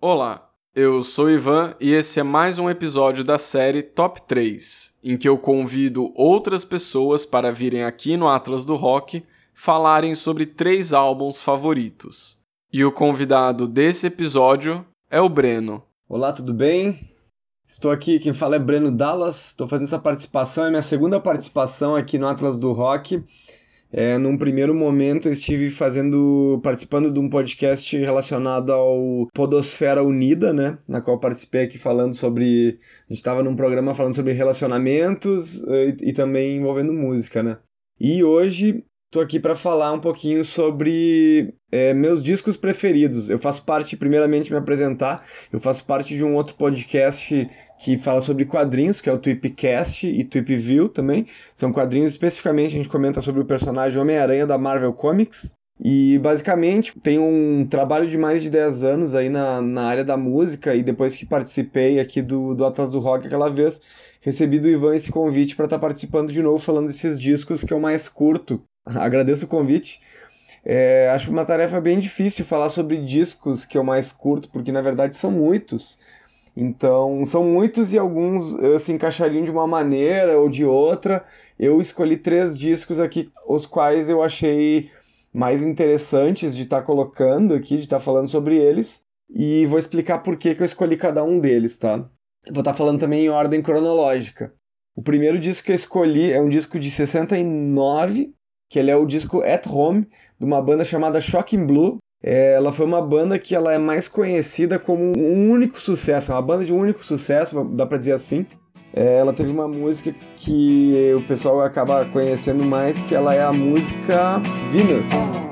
Olá, eu sou Ivan e esse é mais um episódio da série Top 3, em que eu convido outras pessoas para virem aqui no Atlas do Rock falarem sobre três álbuns favoritos. E o convidado desse episódio é o Breno. Olá, tudo bem? Estou aqui, quem fala é Breno Dallas, estou fazendo essa participação, é minha segunda participação aqui no Atlas do Rock. É, num primeiro momento eu estive fazendo, participando de um podcast relacionado ao Podosfera Unida, né? Na qual participei aqui falando sobre. A gente estava num programa falando sobre relacionamentos e, e também envolvendo música, né? E hoje Tô aqui para falar um pouquinho sobre é, meus discos preferidos. Eu faço parte, primeiramente, me apresentar. Eu faço parte de um outro podcast que fala sobre quadrinhos, que é o Tweepcast e Tweepview também. São quadrinhos especificamente, a gente comenta sobre o personagem Homem-Aranha da Marvel Comics. E basicamente tem um trabalho de mais de 10 anos aí na, na área da música e depois que participei aqui do, do Atlas do Rock aquela vez, recebi do Ivan esse convite para estar tá participando de novo falando desses discos que eu mais curto agradeço o convite. É, acho uma tarefa bem difícil falar sobre discos que eu mais curto, porque na verdade são muitos. Então, são muitos e alguns uh, se encaixariam de uma maneira ou de outra. Eu escolhi três discos aqui, os quais eu achei mais interessantes de estar tá colocando aqui, de estar tá falando sobre eles. E vou explicar por que, que eu escolhi cada um deles, tá? Vou estar tá falando também em ordem cronológica. O primeiro disco que eu escolhi é um disco de 69, que ele é o disco At Home, de uma banda chamada Shocking Blue. É, ela foi uma banda que ela é mais conhecida como um único sucesso, uma banda de um único sucesso, dá pra dizer assim. É, ela teve uma música que o pessoal acaba conhecendo mais, que ela é a música Venus.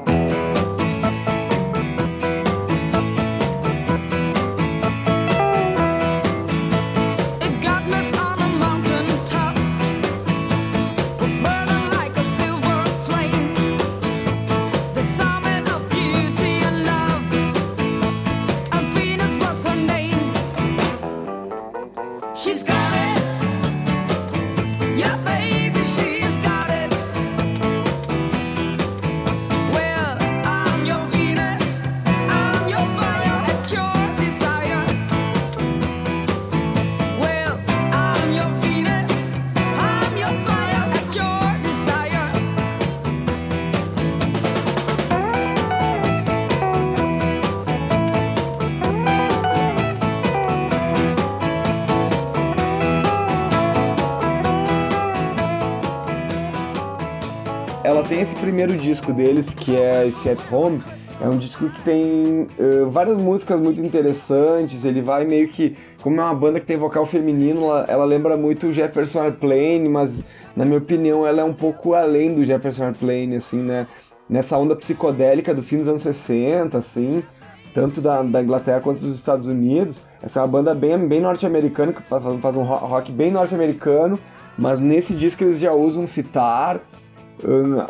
Tem esse primeiro disco deles, que é esse At Home. É um disco que tem uh, várias músicas muito interessantes. Ele vai meio que. Como é uma banda que tem vocal feminino, ela, ela lembra muito o Jefferson Airplane, mas na minha opinião ela é um pouco além do Jefferson Airplane, assim, né? Nessa onda psicodélica do fim dos anos 60, assim, tanto da, da Inglaterra quanto dos Estados Unidos. Essa é uma banda bem, bem norte-americana, que faz, faz um rock bem norte-americano, mas nesse disco eles já usam citar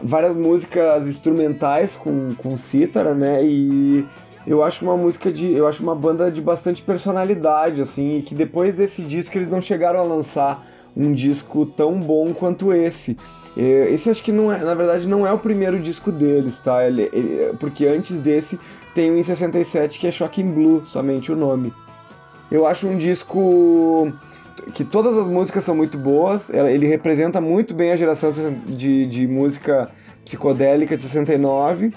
várias músicas instrumentais com, com cítara, né? E eu acho uma música de. Eu acho uma banda de bastante personalidade, assim, e que depois desse disco eles não chegaram a lançar um disco tão bom quanto esse. Esse acho que não é, na verdade, não é o primeiro disco deles, tá? Ele, ele, porque antes desse tem um em 67 que é Shocking Blue, somente o nome. Eu acho um disco que todas as músicas são muito boas, ele representa muito bem a geração de, de música psicodélica de 69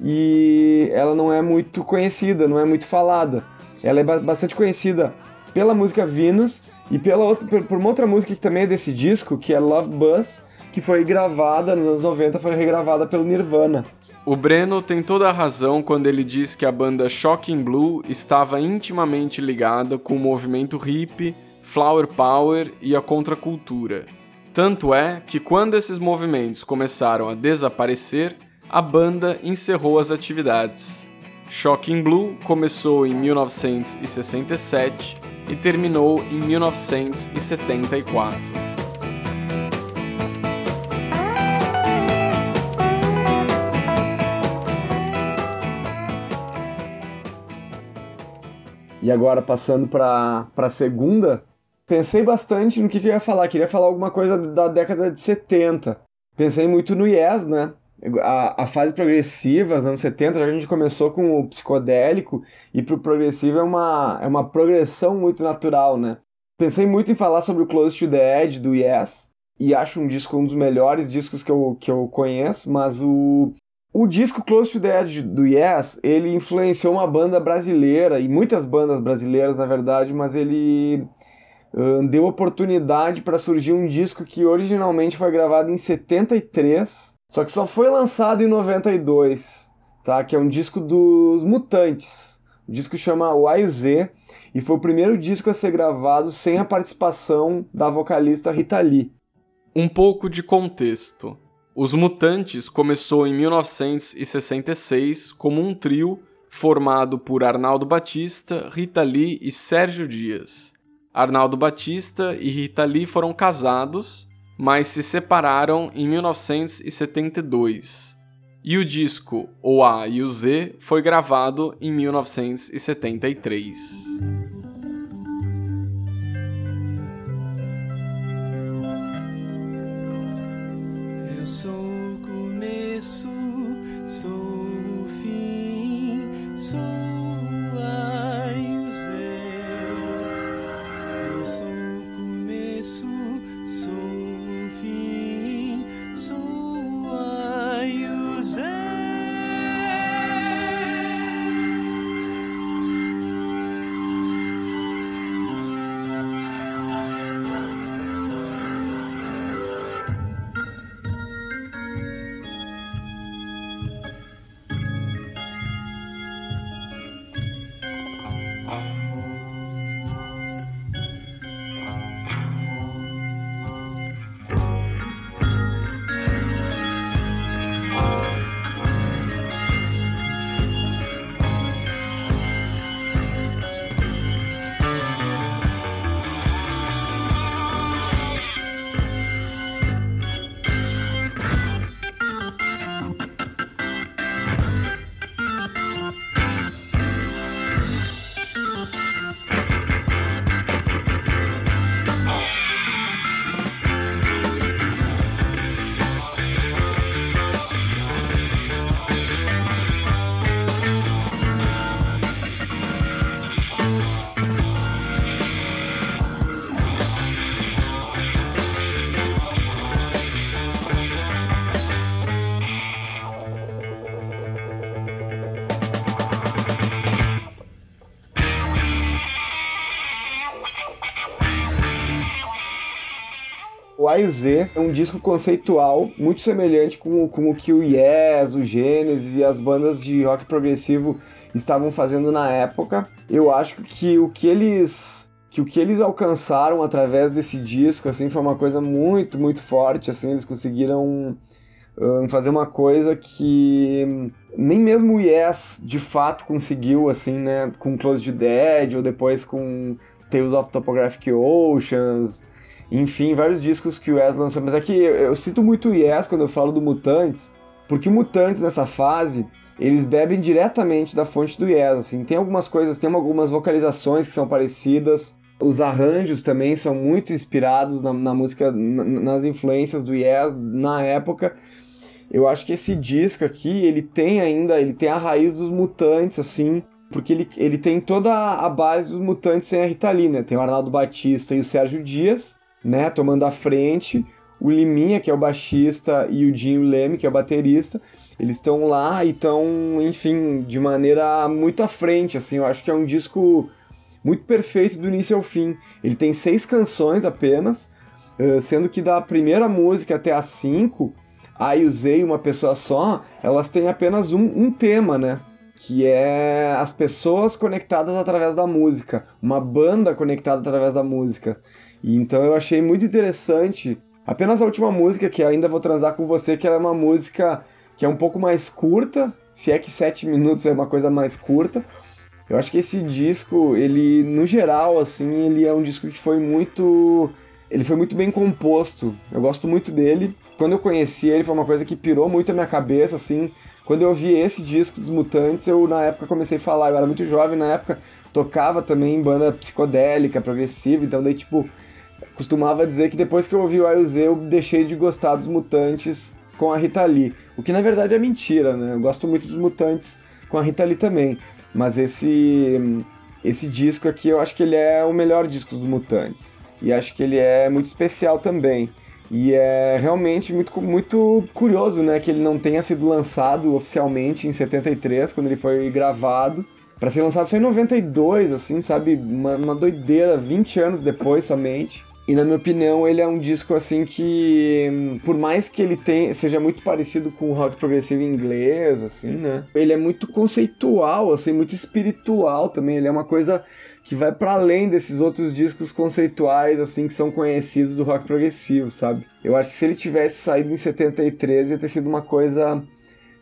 e ela não é muito conhecida, não é muito falada. Ela é bastante conhecida pela música Venus e pela outra, por uma outra música que também é desse disco, que é Love Buzz, que foi gravada nos anos 90, foi regravada pelo Nirvana. O Breno tem toda a razão quando ele diz que a banda Shocking Blue estava intimamente ligada com o movimento hippie flower power e a contracultura. Tanto é que quando esses movimentos começaram a desaparecer, a banda encerrou as atividades. Shocking Blue começou em 1967 e terminou em 1974. E agora passando para a segunda pensei bastante no que, que eu ia falar. Queria falar alguma coisa da década de 70. Pensei muito no Yes, né? a, a fase progressiva, nos anos 70, a gente começou com o psicodélico, e pro progressivo é uma, é uma progressão muito natural, né? Pensei muito em falar sobre o Close to the Edge do Yes, e acho um disco um dos melhores discos que eu, que eu conheço, mas o, o disco Close to the Edge do Yes, ele influenciou uma banda brasileira, e muitas bandas brasileiras, na verdade, mas ele deu oportunidade para surgir um disco que originalmente foi gravado em 73, só que só foi lançado em 92, tá? Que é um disco dos Mutantes. O disco chama Y Z e foi o primeiro disco a ser gravado sem a participação da vocalista Rita Lee. Um pouco de contexto. Os Mutantes começou em 1966 como um trio formado por Arnaldo Batista, Rita Lee e Sérgio Dias. Arnaldo Batista e Rita Lee foram casados mas se separaram em 1972. E o disco O A e o Z foi gravado em 1973. A e o Z é um disco conceitual muito semelhante com, com o que o Yes, o Genesis e as bandas de rock progressivo estavam fazendo na época. Eu acho que o que eles que o que eles alcançaram através desse disco assim foi uma coisa muito muito forte assim eles conseguiram um, fazer uma coisa que nem mesmo o Yes de fato conseguiu assim né com Close to Dead ou depois com Tales of Topographic Oceans enfim, vários discos que o Yes lançou. Mas aqui é eu, eu cito muito o Yes quando eu falo do Mutantes, porque o Mutantes nessa fase eles bebem diretamente da fonte do Yes. Assim. Tem algumas coisas, tem algumas vocalizações que são parecidas. Os arranjos também são muito inspirados na, na música, na, nas influências do Yes na época. Eu acho que esse disco aqui, ele tem ainda, ele tem a raiz dos mutantes, assim, porque ele, ele tem toda a base dos mutantes sem a Rita Lee, né? Tem o Arnaldo Batista e o Sérgio Dias, né, tomando a frente. O Liminha, que é o baixista, e o Jim Leme, que é o baterista, eles estão lá e estão, enfim, de maneira muito à frente, assim, eu acho que é um disco muito perfeito do início ao fim. Ele tem seis canções apenas, sendo que da primeira música até a cinco, a e o Z uma pessoa só, elas têm apenas um, um tema, né? Que é as pessoas conectadas através da música, uma banda conectada através da música. Então eu achei muito interessante. Apenas a última música, que ainda vou transar com você, que é uma música que é um pouco mais curta, se é que sete minutos é uma coisa mais curta. Eu acho que esse disco, ele, no geral, assim, ele é um disco que foi muito. Ele foi muito bem composto. Eu gosto muito dele. Quando eu conheci ele, foi uma coisa que pirou muito a minha cabeça, assim. Quando eu ouvi esse disco dos Mutantes, eu na época comecei a falar. Eu era muito jovem na época, tocava também em banda psicodélica, progressiva, então daí, tipo, costumava dizer que depois que eu ouvi o A e o Z, eu deixei de gostar dos Mutantes com a Rita Lee. O que na verdade é mentira, né? Eu gosto muito dos Mutantes com a Rita Lee também. Mas esse, esse disco aqui eu acho que ele é o melhor disco dos Mutantes. E acho que ele é muito especial também. E é realmente muito, muito curioso, né, que ele não tenha sido lançado oficialmente em 73, quando ele foi gravado, para ser lançado só em 92, assim, sabe? Uma, uma doideira, 20 anos depois somente. E na minha opinião, ele é um disco assim que, por mais que ele tenha, seja muito parecido com o rock progressivo inglês, assim, né? Ele é muito conceitual, assim, muito espiritual também. Ele é uma coisa que vai para além desses outros discos conceituais, assim, que são conhecidos do rock progressivo, sabe? Eu acho que se ele tivesse saído em 73, ia ter sido uma coisa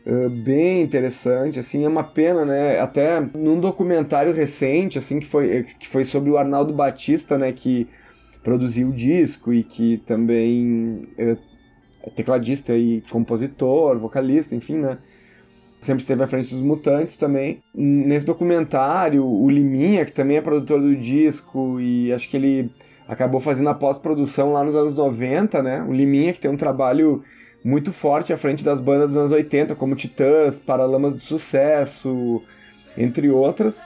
uh, bem interessante, assim, é uma pena, né? Até num documentário recente, assim, que foi, que foi sobre o Arnaldo Batista, né, que produziu o disco e que também é, é tecladista e compositor, vocalista, enfim, né? Sempre esteve à frente dos Mutantes também. Nesse documentário, o Liminha, que também é produtor do disco, e acho que ele acabou fazendo a pós-produção lá nos anos 90, né? O Liminha, que tem um trabalho muito forte à frente das bandas dos anos 80, como Titãs, Paralamas do Sucesso, entre outras.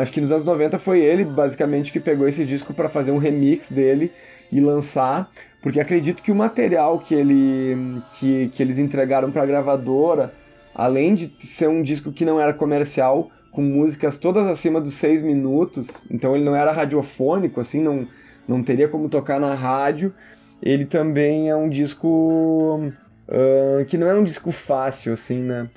Acho que nos anos 90 foi ele, basicamente, que pegou esse disco para fazer um remix dele e lançar, porque acredito que o material que, ele, que, que eles entregaram para a gravadora, além de ser um disco que não era comercial, com músicas todas acima dos seis minutos, então ele não era radiofônico, assim, não, não teria como tocar na rádio, ele também é um disco uh, que não é um disco fácil, assim, né?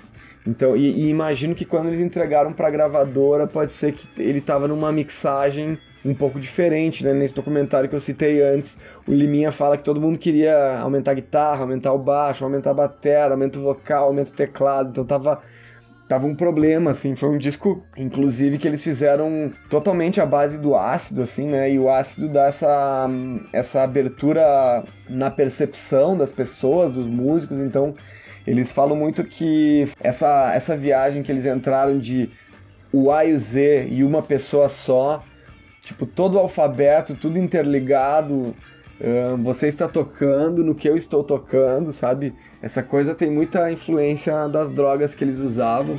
Então, e, e, imagino que quando eles entregaram para a gravadora, pode ser que ele estava numa mixagem um pouco diferente, né? Nesse documentário que eu citei antes, o Liminha fala que todo mundo queria aumentar a guitarra, aumentar o baixo, aumentar a bateria, aumentar o vocal, aumentar o teclado, então tava tava um problema, assim, foi um disco, inclusive, que eles fizeram totalmente à base do ácido, assim, né, e o ácido dá essa, essa abertura na percepção das pessoas, dos músicos, então eles falam muito que essa, essa viagem que eles entraram de o A e o Z e uma pessoa só, tipo, todo o alfabeto, tudo interligado, você está tocando no que eu estou tocando, sabe? Essa coisa tem muita influência das drogas que eles usavam.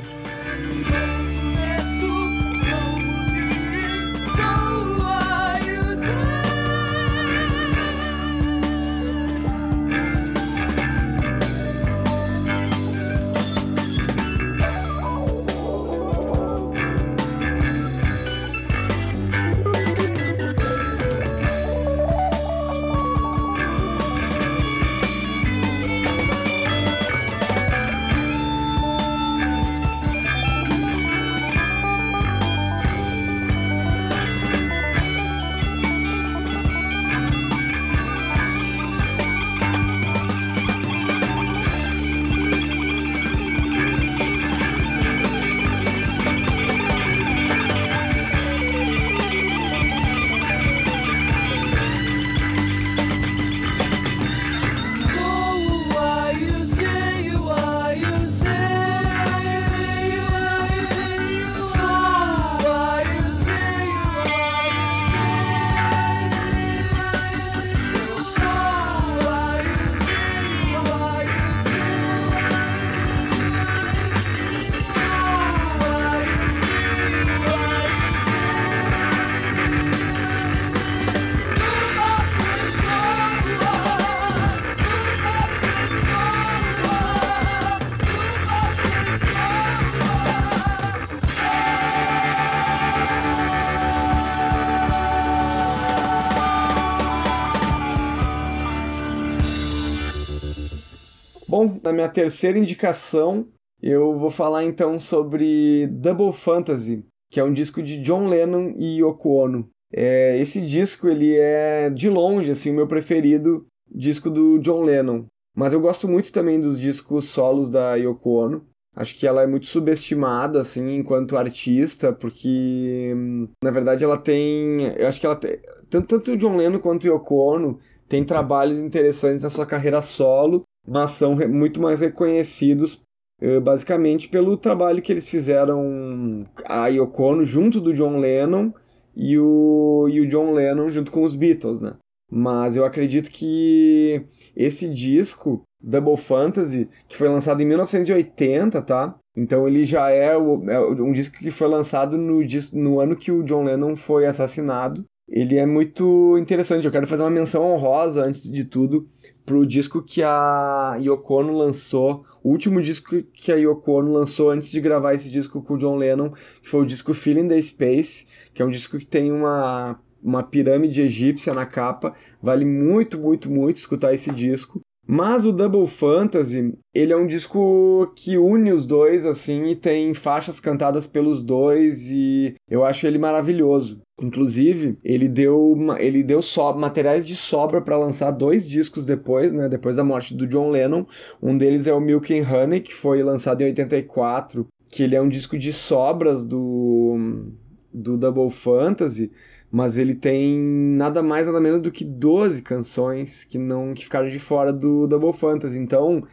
Bom, na minha terceira indicação, eu vou falar então sobre Double Fantasy, que é um disco de John Lennon e Yoko Ono. É, esse disco ele é de longe assim o meu preferido disco do John Lennon, mas eu gosto muito também dos discos solos da Yoko Ono. Acho que ela é muito subestimada assim enquanto artista, porque na verdade ela tem, eu acho que ela tem, tanto tanto o John Lennon quanto o Yoko Ono tem trabalhos interessantes na sua carreira solo mas são muito mais reconhecidos eh, basicamente pelo trabalho que eles fizeram a Yoko Ono junto do John Lennon e o, e o John Lennon junto com os Beatles, né? Mas eu acredito que esse disco, Double Fantasy, que foi lançado em 1980, tá? Então ele já é, o, é um disco que foi lançado no, no ano que o John Lennon foi assassinado. Ele é muito interessante. Eu quero fazer uma menção honrosa, antes de tudo, pro disco que a Yoko Ono lançou, o último disco que a Yoko Ono lançou antes de gravar esse disco com o John Lennon, que foi o disco Feeling the Space, que é um disco que tem uma, uma pirâmide egípcia na capa. Vale muito, muito, muito escutar esse disco. Mas o Double Fantasy, ele é um disco que une os dois, assim, e tem faixas cantadas pelos dois, e eu acho ele maravilhoso. Inclusive, ele deu, ele deu so materiais de sobra para lançar dois discos depois, né? Depois da morte do John Lennon. Um deles é o Milk and Honey, que foi lançado em 84, que ele é um disco de sobras do, do Double Fantasy mas ele tem nada mais nada menos do que 12 canções que não que ficaram de fora do Double Fantasy. Então,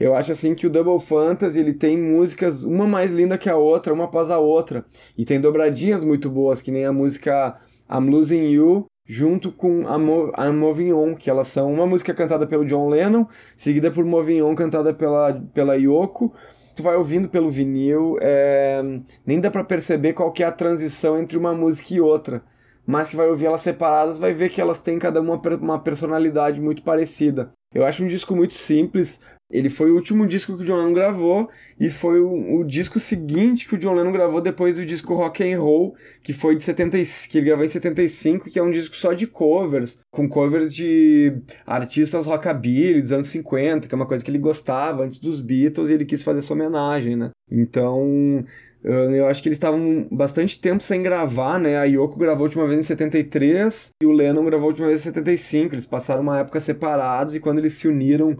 eu acho assim que o Double Fantasy ele tem músicas uma mais linda que a outra, uma após a outra, e tem dobradinhas muito boas, que nem a música I'm Losing You junto com a Mo I'm Moving On, que elas são uma música cantada pelo John Lennon, seguida por Moving On cantada pela pela Yoko. Tu vai ouvindo pelo vinil, é... nem dá para perceber qual que é a transição entre uma música e outra mas se vai ouvir elas separadas, vai ver que elas têm cada uma uma personalidade muito parecida. Eu acho um disco muito simples. Ele foi o último disco que o John Lennon gravou e foi o, o disco seguinte que o John Lennon gravou depois do disco Rock and Roll, que foi de 70, que ele gravou em 75, que é um disco só de covers, com covers de artistas rockabilly dos anos 50, que é uma coisa que ele gostava antes dos Beatles e ele quis fazer essa homenagem, né? Então, eu acho que eles estavam bastante tempo sem gravar, né? A Yoko gravou a última vez em 73 e o Lennon gravou a última vez em 75. Eles passaram uma época separados e quando eles se uniram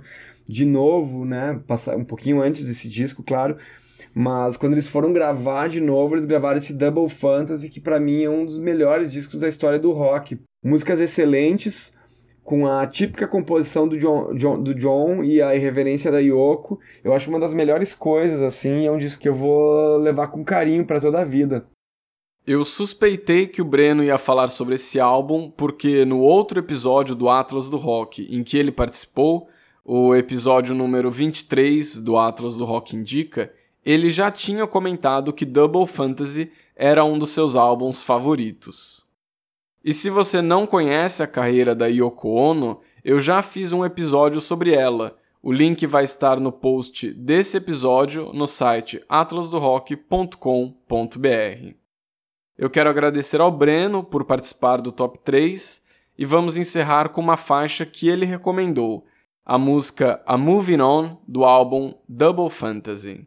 de novo, né? Um pouquinho antes desse disco, claro. Mas quando eles foram gravar de novo, eles gravaram esse Double Fantasy, que para mim é um dos melhores discos da história do rock. Músicas excelentes, com a típica composição do John, John, do John e a irreverência da Yoko. Eu acho uma das melhores coisas, assim, é um disco que eu vou levar com carinho para toda a vida. Eu suspeitei que o Breno ia falar sobre esse álbum porque no outro episódio do Atlas do Rock, em que ele participou, o episódio número 23 do Atlas do Rock Indica, ele já tinha comentado que Double Fantasy era um dos seus álbuns favoritos. E se você não conhece a carreira da Yoko Ono, eu já fiz um episódio sobre ela. O link vai estar no post desse episódio no site atlasdorock.com.br. Eu quero agradecer ao Breno por participar do top 3 e vamos encerrar com uma faixa que ele recomendou, a música A Moving On do álbum Double Fantasy.